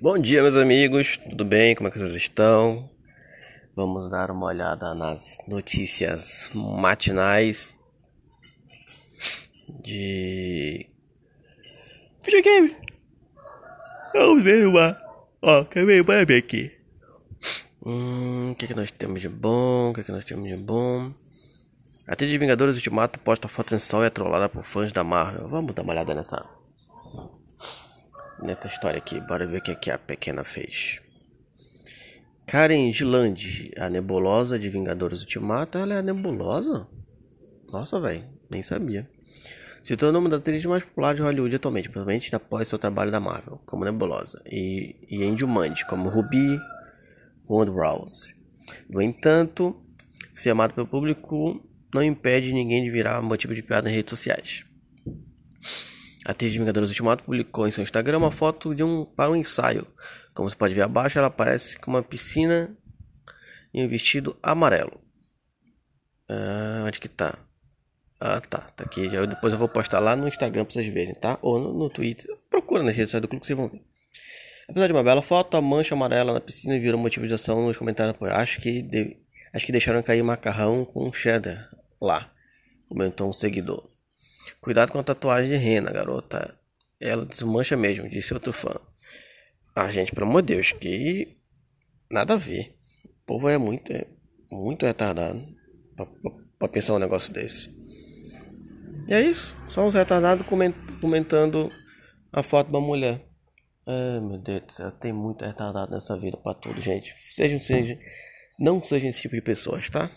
Bom dia, meus amigos, tudo bem? Como é que vocês estão? Vamos dar uma olhada nas notícias matinais de videogame. Vamos ver uma. Ó, quer ver? Ver aqui. Hum, o que, que nós temos de bom? O que, que nós temos de bom? A atriz de Vingadores Ultimato posta fotos em sol e é trollada por fãs da Marvel. Vamos dar uma olhada nessa nessa história aqui. Bora ver o que, é que a pequena fez. Karen Gilland, a nebulosa de Vingadores Ultimato. Ela é a nebulosa? Nossa, velho, nem sabia. Se tornou uma das atrizes mais populares de Hollywood atualmente, provavelmente após seu trabalho da Marvel, como Nebulosa, e, e em Jumanji, como Ruby Woodrouse. No entanto, ser amado pelo público não impede ninguém de virar motivo de piada nas redes sociais. A atriz de Vingadores Ultimato publicou em seu Instagram uma foto de um para um ensaio. Como você pode ver abaixo, ela aparece com uma piscina e um vestido amarelo. Ah, onde que tá? Ah, tá, tá aqui. Depois eu vou postar lá no Instagram pra vocês verem, tá? Ou no, no Twitter. Procura nas redes sociais do clube que vocês vão ver. Apesar de uma bela foto, a mancha amarela na piscina virou motivo de ação nos comentários. Acho que. Acho que deixaram cair macarrão com cheddar lá, comentou um seguidor. Cuidado com a tatuagem de rena, garota. Ela desmancha mesmo, disse outro fã. Ah, gente, pelo amor de Deus, que nada a ver. O povo é muito, é muito retardado pra, pra, pra pensar um negócio desse. E é isso. Só uns retardados comentando a foto da mulher. Ai, meu Deus do céu. Tem muito retardado nessa vida pra tudo, gente. Sejam, sejam. Não sejam esse tipo de pessoas, tá?